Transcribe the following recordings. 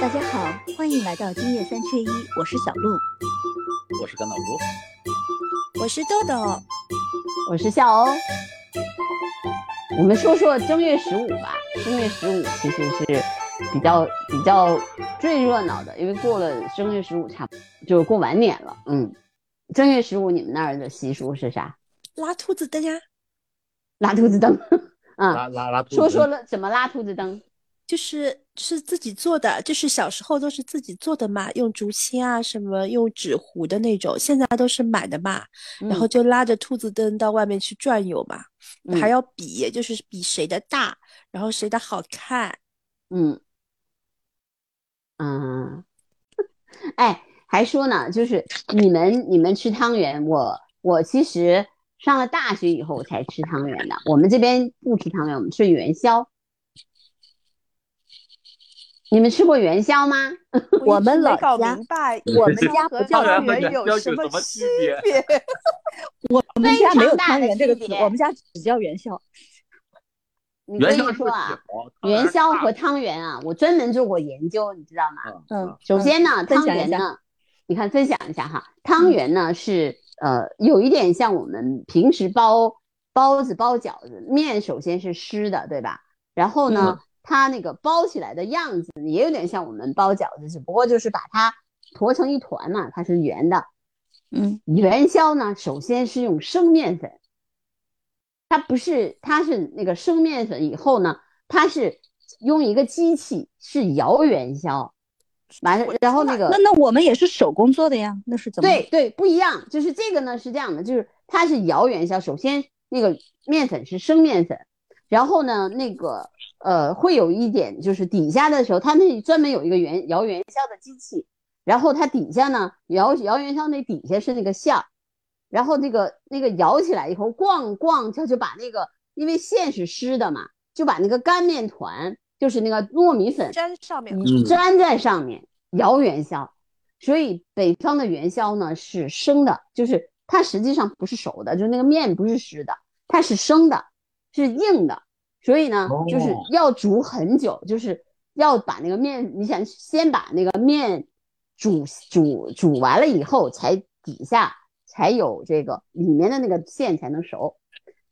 大家好，欢迎来到今夜三缺一，我是小鹿，我是甘道夫，我是豆豆，我是夏欧。我们说说正月十五吧，正月十五其实是比较比较最热闹的，因为过了正月十五，差不多就过完年了。嗯，正月十五你们那儿的习俗是啥？拉兔子灯呀，拉兔子灯。嗯，拉拉拉。说说了怎么拉兔子灯？就是是自己做的，就是小时候都是自己做的嘛，用竹签啊什么，用纸糊的那种，现在都是买的嘛。然后就拉着兔子灯到外面去转悠嘛，还要比，就是比谁的大，然后谁的好看。嗯嗯，哎，还说呢，就是你们你们吃汤圆，我我其实上了大学以后才吃汤圆的，我们这边不吃汤圆，我们吃元宵。你们吃过元宵吗？我们老家，我们家和汤圆有什么区别？我们家没有汤圆这个词，我们家只叫元宵。你跟你说啊，元宵和汤圆啊，我专门做过研究，你知道吗？嗯。首先呢，汤圆呢，你看分享一下哈，汤圆呢是呃有一点像我们平时包包子、包饺子，面首先是湿的，对吧？然后呢？它那个包起来的样子也有点像我们包饺子，只不过就是把它坨成一团嘛，它是圆的。嗯，元宵呢，首先是用生面粉，它不是，它是那个生面粉以后呢，它是用一个机器是摇元宵，完了，然后那个那那我们也是手工做的呀，那是怎么？对对，不一样，就是这个呢是这样的，就是它是摇元宵，首先那个面粉是生面粉，然后呢那个。呃，会有一点，就是底下的时候，它那专门有一个元摇元宵的机器，然后它底下呢摇摇元宵那底下是那个馅儿，然后那个那个摇起来以后，咣咣，它就把那个因为馅是湿的嘛，就把那个干面团，就是那个糯米粉粘上面，粘在上面摇元宵。所以北方的元宵呢是生的，就是它实际上不是熟的，就是那个面不是湿的，它是生的，是硬的。所以呢，就是要煮很久，就是要把那个面，你想先把那个面煮煮煮完了以后，才底下才有这个里面的那个馅才能熟。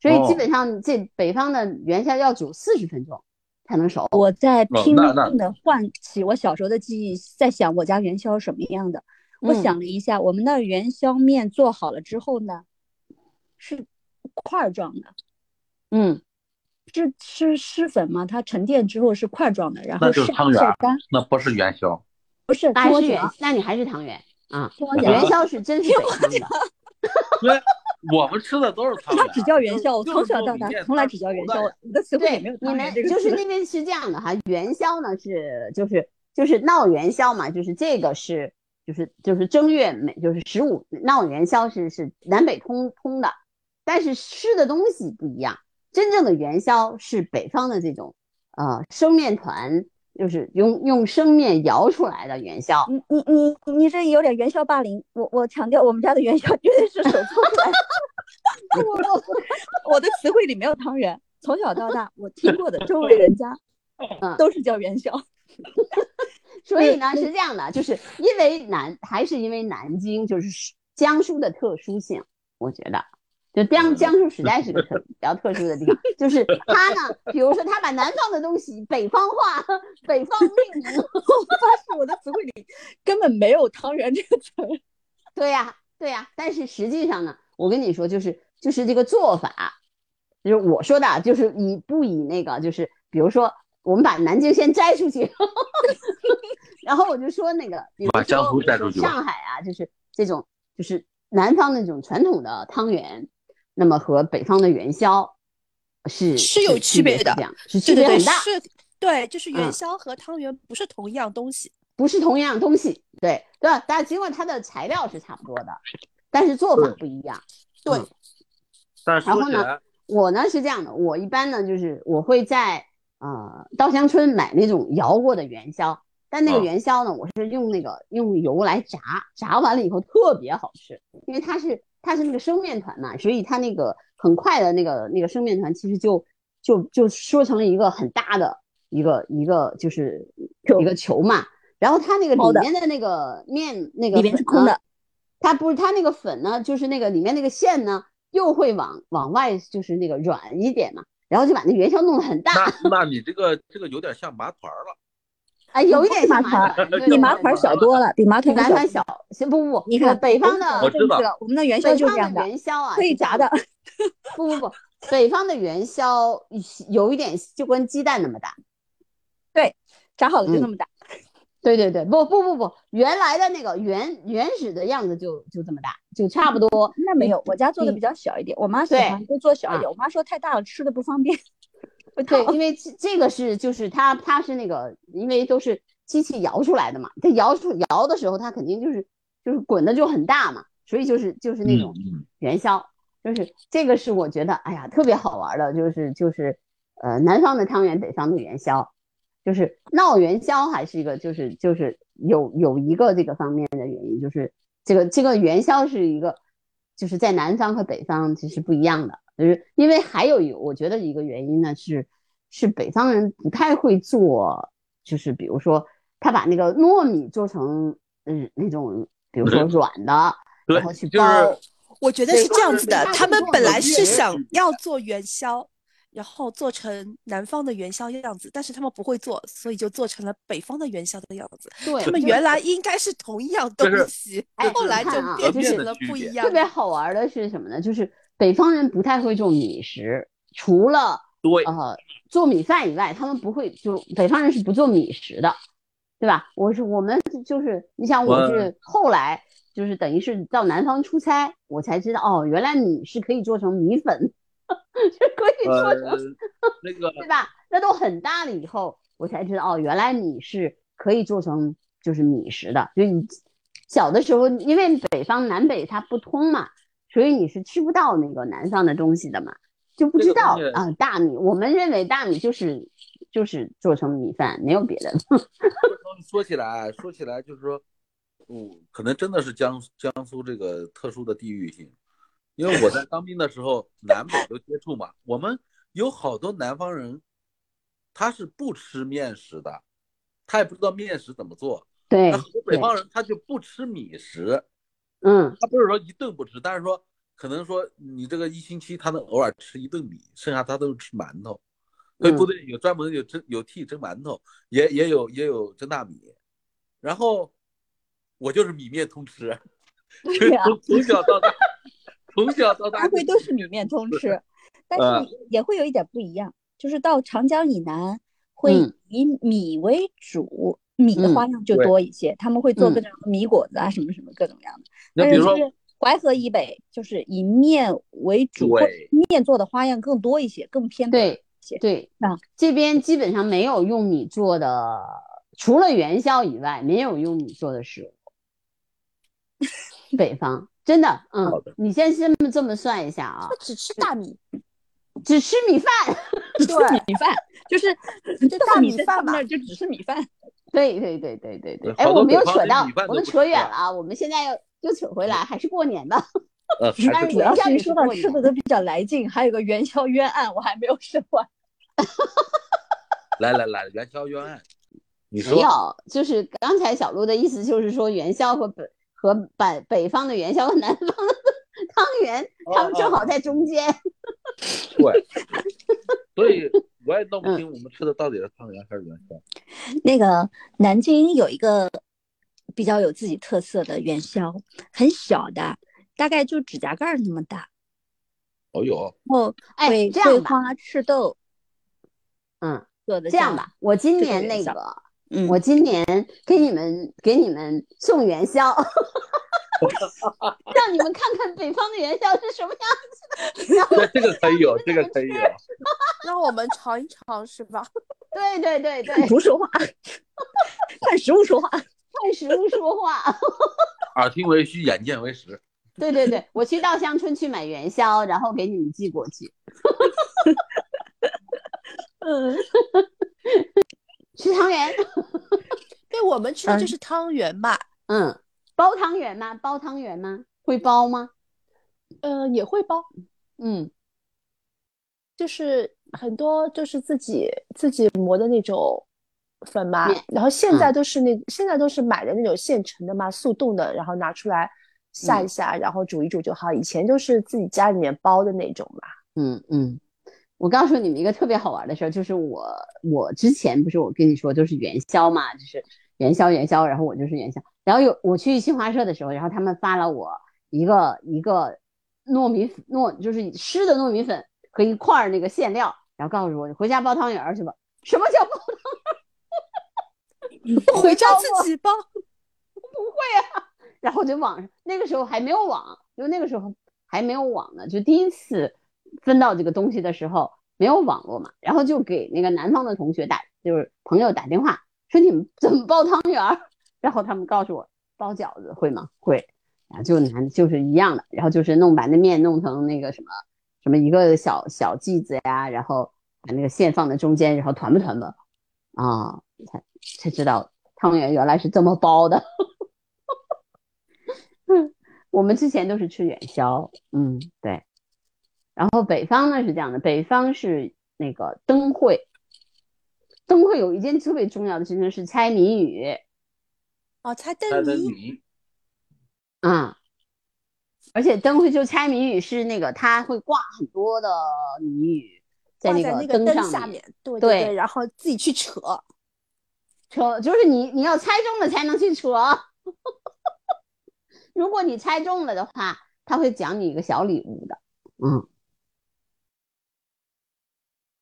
所以基本上这北方的元宵要煮四十分钟才能熟。我在拼命的唤起我小时候的记忆，在想我家元宵什么样的。我想了一下，我们那元宵面做好了之后呢，是块状的，嗯。是是湿粉吗？它沉淀之后是块状的，然后是汤圆，那不是元宵，不是是圆，那你还是汤圆啊？元宵是真是北方的。对，我们吃的都是汤圆。它只叫元宵，从小到大从来只叫元宵。你的词汇里没有汤圆这个就是那边是这样的哈，元宵呢是就是就是闹元宵嘛，就是这个是就是就是正月每就是十五闹元宵是是南北通通的，但是吃的东西不一样。真正的元宵是北方的这种，呃，生面团，就是用用生面摇出来的元宵。你你你你这有点元宵霸凌。我我强调，我们家的元宵绝对是手做出来的。我的词汇里没有汤圆。从小到大，我听过的周围人家，嗯，都是叫元宵。所以呢，是这样的，就是因为南，还是因为南京，就是江苏的特殊性，我觉得。就江江苏实在是个特比较特殊的地方，就是他呢，比如说他把南方的东西北方化，北方命名，发现我的词汇里根本没有汤圆这个词。对呀，对呀，但是实际上呢，我跟你说，就是就是这个做法，就是我说的，就是以不以那个，就是比如说我们把南京先摘出去，然后我就说那个，比如说上海啊，就是这种就是南方那种传统的汤圆。那么和北方的元宵是是有区别的，是区别很大。是，对，就是元宵和汤圆不是同样东西，不是同样东西。对，对吧？但尽管它的材料是差不多的，但是做法不一样。对。但是然后呢，我呢是这样的，我一般呢就是我会在呃稻香村买那种摇过的元宵，但那个元宵呢，我是用那个用油来炸，炸完了以后特别好吃，因为它是。它是那个生面团嘛，所以它那个很快的那个那个生面团，其实就就就说成了一个很大的一个一个就是一个球嘛，然后它那个里面的那个面那个里面是空的，它不是它那个粉呢，就是那个里面那个馅呢，又会往往外就是那个软一点嘛，然后就把那元宵弄得很大，那那你这个这个有点像麻团了。哎，有一点像麻团比麻团小多了，比麻比团麻团小，行不不不，你看北方的我知道这个我们的元宵就是这样的，元宵啊，可以炸的。不不不，北方的元宵有一点就跟鸡蛋那么大。对炸好了就嗯那么大。对对对，不不不不，原来的那个原原始的样子就就这么大，就差不多。那没有，我家做的比较小一点，我妈喜对欢就做小一啊点。我妈说太大了吃的不方便，会 对，因为这这个是就是它它是那个，因为都是机器摇出来的嘛，它摇出摇的时候，它肯定就是就是滚的就很大嘛，所以就是就是那种嗯。元宵，就是这个是我觉得哎呀特别好玩的，就是就是呃南方的汤圆，北方的元宵，就是闹元宵还是一个就是就是有有一个这个方面的原因，就是这个这个元宵是一个就是在南方和北方其实不一样的，就是因为还有一个我觉得一个原因呢是是北方人不太会做，就是比如说他把那个糯米做成嗯那种比如说软的，然后去，就是包。我觉得是这样子的，他他们本来是想要做元宵，然后做成南方的元宵样子，但是他们不会做，所以就做成了北方的元宵的样子。对，他们原来应该是同一样东西，哎后来就变成了不一样特。别好玩的是什么呢？就是北方人不太会做米食，除了对，呃做米饭以外，他们不会就北方人是不做米食的，对吧？我是我们就是你想我我是后来就是等于是到南方出差，我才知道哦，原来米是可以做成米粉，是可以做呃成、，那个对吧？那都很大了以后，我才知道哦，原来米是可以做成就是米食的。就你小的时候，因为北方南北它不通嘛，所以你是吃不到那个南方的东西的嘛，就不知道啊、大米，我们认为大米就是就是做成米饭，没有别的。说起来，说起来就是说，嗯，可能真的是江江苏这个特殊的地域性，因为我在当兵的时候，南北都接触嘛，我们有好多南方人，他是不吃面食的，他也不知道面食怎么做。对那很多北方人他就不吃米食，嗯，他不是说一顿不吃，但是说可能说你这个一星期他能偶尔吃一顿米，剩下他都是吃馒头。所以部队有专门有蒸有屉蒸馒头，也也有也有蒸大米，然后我就是米面通吃，从从小到大，从小到大安徽都是米面通吃，但呃是也会有一点不一样，就是到长江以南会嗯。以米为主，米的嗯花样就多一些，他们会做嗯各种米果子啊，什么什么各种样的。那比如说淮河以北，就是以面为主，面做的花样更多一些，更偏对些。对啊，这边基本上没有用米做的，除了元宵以外，没有用米做的食物。北方真的，嗯你先这么这么算一下啊，只吃大米，只吃米饭。只吃米饭，就是这大米饭那就只吃米饭。对对对对对对对，哎，我们又扯到，我们扯远了啊，我们现在又又扯回来，还是过年的。呃，但还是主要是说到吃的过年都比较来劲，还有个元宵冤案，我还没有说完。来来来，元宵冤案，你没说有，就是刚才小鹿的意思就是说元宵和北和北北方的元宵和南方的汤圆，他们正好在中间。对，所以我也弄不嗯清我们吃的到底是汤圆还是元宵。那个南京有一个比较有自己特色的元宵，很小的，大概就指甲盖那么大，哦哟，哦哎，桂这样吧，桂花赤豆嗯，做的。这样，吧，我今年那个，嗯，我今年给你们给你们送元宵，让你们看看北方的元宵是什么样子的。这这个可以有，这个可以有。让我们尝一尝，是吧？对对对对，看图说话，看实物说话。看食物说话。耳听为虚，眼见为实。对对对，我去稻香村去买元宵，然后给你们寄过去。嗯，吃汤圆，对，我们吃的就嗯是汤圆嘛，嗯，包汤圆吗？包汤圆吗？会包吗？呃，也会包，嗯，就是很多就是自己自己磨的那种粉嘛，然后现在嗯都是那、现在都是买的那种现成的嘛，速冻的，然后拿出来下一嗯下，然后煮一煮就好。以前都是自己家里面包的那种嘛。嗯嗯，我告诉你们一个特别好玩的事儿，就是我我之前不是我跟你说就是元宵嘛，就是元宵元宵，然后我就是元宵，然后有我去新华社的时候，然后他们发了我一个一个糯米粉糯就是湿的糯米粉和一块儿那个馅料，然后告诉我你回家包汤圆儿去吧。什么叫包汤圆儿？回家自己包，然后就网上那个时候还没有网，因为那个时候还没有网呢，就第一次分到这个东西的时候没有网络嘛，然后就给那个南方的同学打，就是朋友打电话说你们怎么包汤圆儿，然后他们告诉我包饺子会吗？会，然后就难就是一样的，然后就是弄把那面弄成那个什么什么一个小小剂子呀，然后把那个馅放在中间，然后团吧团吧，啊，才才知道汤圆原来是这么包的。我们之前都是吃元宵，嗯，对。然后北方呢是这样的，北方是那个灯会，灯会有一件特别重要的事情是猜谜语哦，猜猜灯谜，啊，而且灯会就猜谜语是那个他会挂很多的谜语在那个那个灯上面，下面，对。对对，然后自己去扯。扯就是你你要猜中了才能去扯，如果你猜中了的话，他会奖你一个小礼物的，嗯，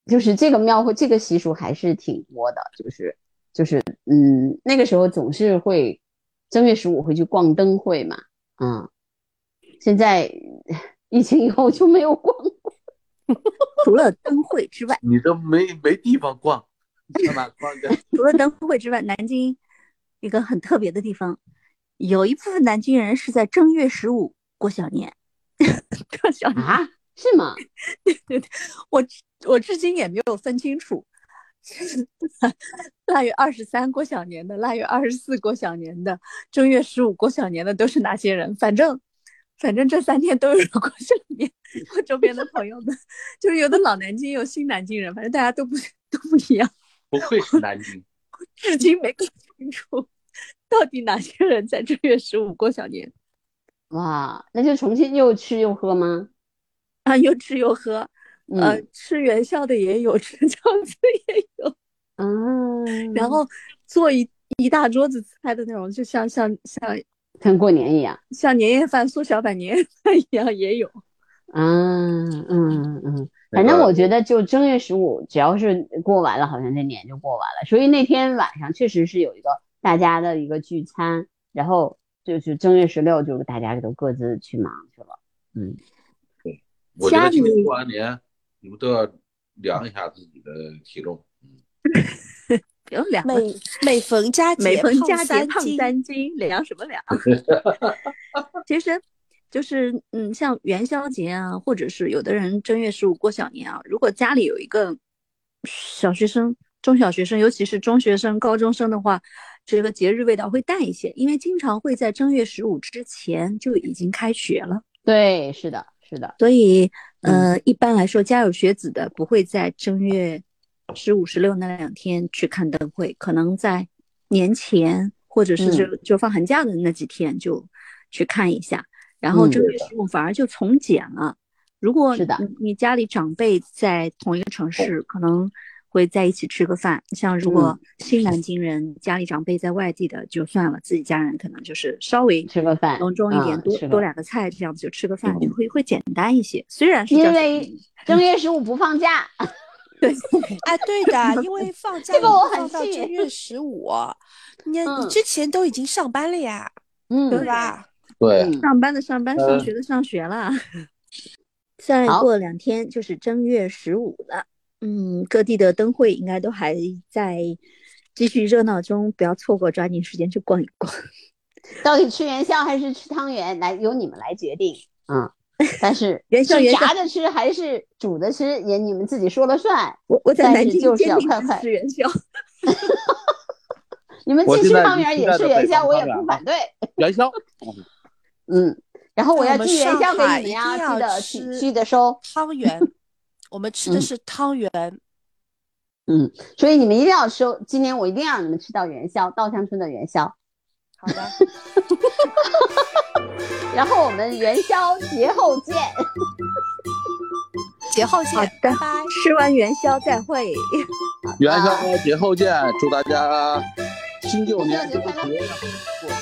就是这个庙会这个习俗还是挺多的，就是就是嗯，那个时候总是会正月十五会去逛灯会嘛，嗯，现在疫情以后就没有逛过，除了灯会之外，你都没没地方逛，你上哪逛去？除了灯会之外，南京一个很特别的地方，有一部分南京人是在正月十五过小年。过小年，啊，是吗？对对对我我至今也没有分清楚，腊月二十三过小年的，腊月二十四过小年的，正月十五过小年的都是哪些人？反正反正这三天都有人过小年。我周边的朋友们，就是有的老南京，有新南京人，反正大家都不都不一样。不愧是南京，至今没搞清楚到底哪些人在正月十五过小年哇，那就重庆又吃又喝吗？啊，又吃又喝，呃嗯，吃元宵的也有，吃饺子也有，嗯，然后做一一大桌子菜的那种，就像像像像过年一样。像年夜饭、缩小版年夜饭一样也有。嗯嗯嗯，反正我觉得就正月十五，只要是过完了，好像这年就过完了。所以那天晚上确实是有一个大家的一个聚餐，然后就是正月十六就大家都各自去忙去了。嗯，我觉得今家里年过完年，你们都要量一下自己的体重。不用量，每每逢佳节，每逢佳节胖三斤，量什么量？其实就是嗯，像元宵节啊，或者是有的人正月十五过小年啊，如果家里有一个小学生、中小学生，尤其是中学生、高中生的话，这个节日味道会淡一些，因为经常会在正月十五之前就已经开学了。对，是的，是的，所以，呃，一般来说，家有学子的不会在正月十五、十六那两天去看灯会，可能在年前或者是就就放寒假的那几天就去看一下。然后嗯正月十五反而就从简了。如果是的你你家里长辈在同一个城市，可能会在一起吃个饭。像如果新南京人家里长辈在外地的就算了，自己家人可能就是稍微吃个饭，隆重一点，多多两个菜，这样子就吃个饭，就会会简单一些。虽然是因为正月十五不放假。对，哎，对的，因为放假这个我很放到正月十五，你嗯你之前都已经上班了呀，嗯，对吧？对，嗯上班的上班，上呃学的上学了。再好过两天就是正月十五了，嗯，各地的灯会应该都还在继续热闹中，不要错过，抓紧时间去逛一逛。到底吃元宵还是吃汤圆，来由你们来决定。嗯，但是是元宵元宵炸着吃还是煮着吃，也你们自己说了算。我我在但南京就是要快快吃元宵。你们既吃汤圆也吃元宵，我也不反对。元宵，嗯，然后我要寄元宵给你们呀，记得记得收。汤圆，我们吃的嗯是汤圆。嗯，所以你们一定要收，今年我一定要让你们吃到元宵，稻香村的元宵。好的，然后我们元宵节后见。节后见，好的拜拜。吃完元宵再会。元宵节后见，祝大家新旧年元宵节快乐过得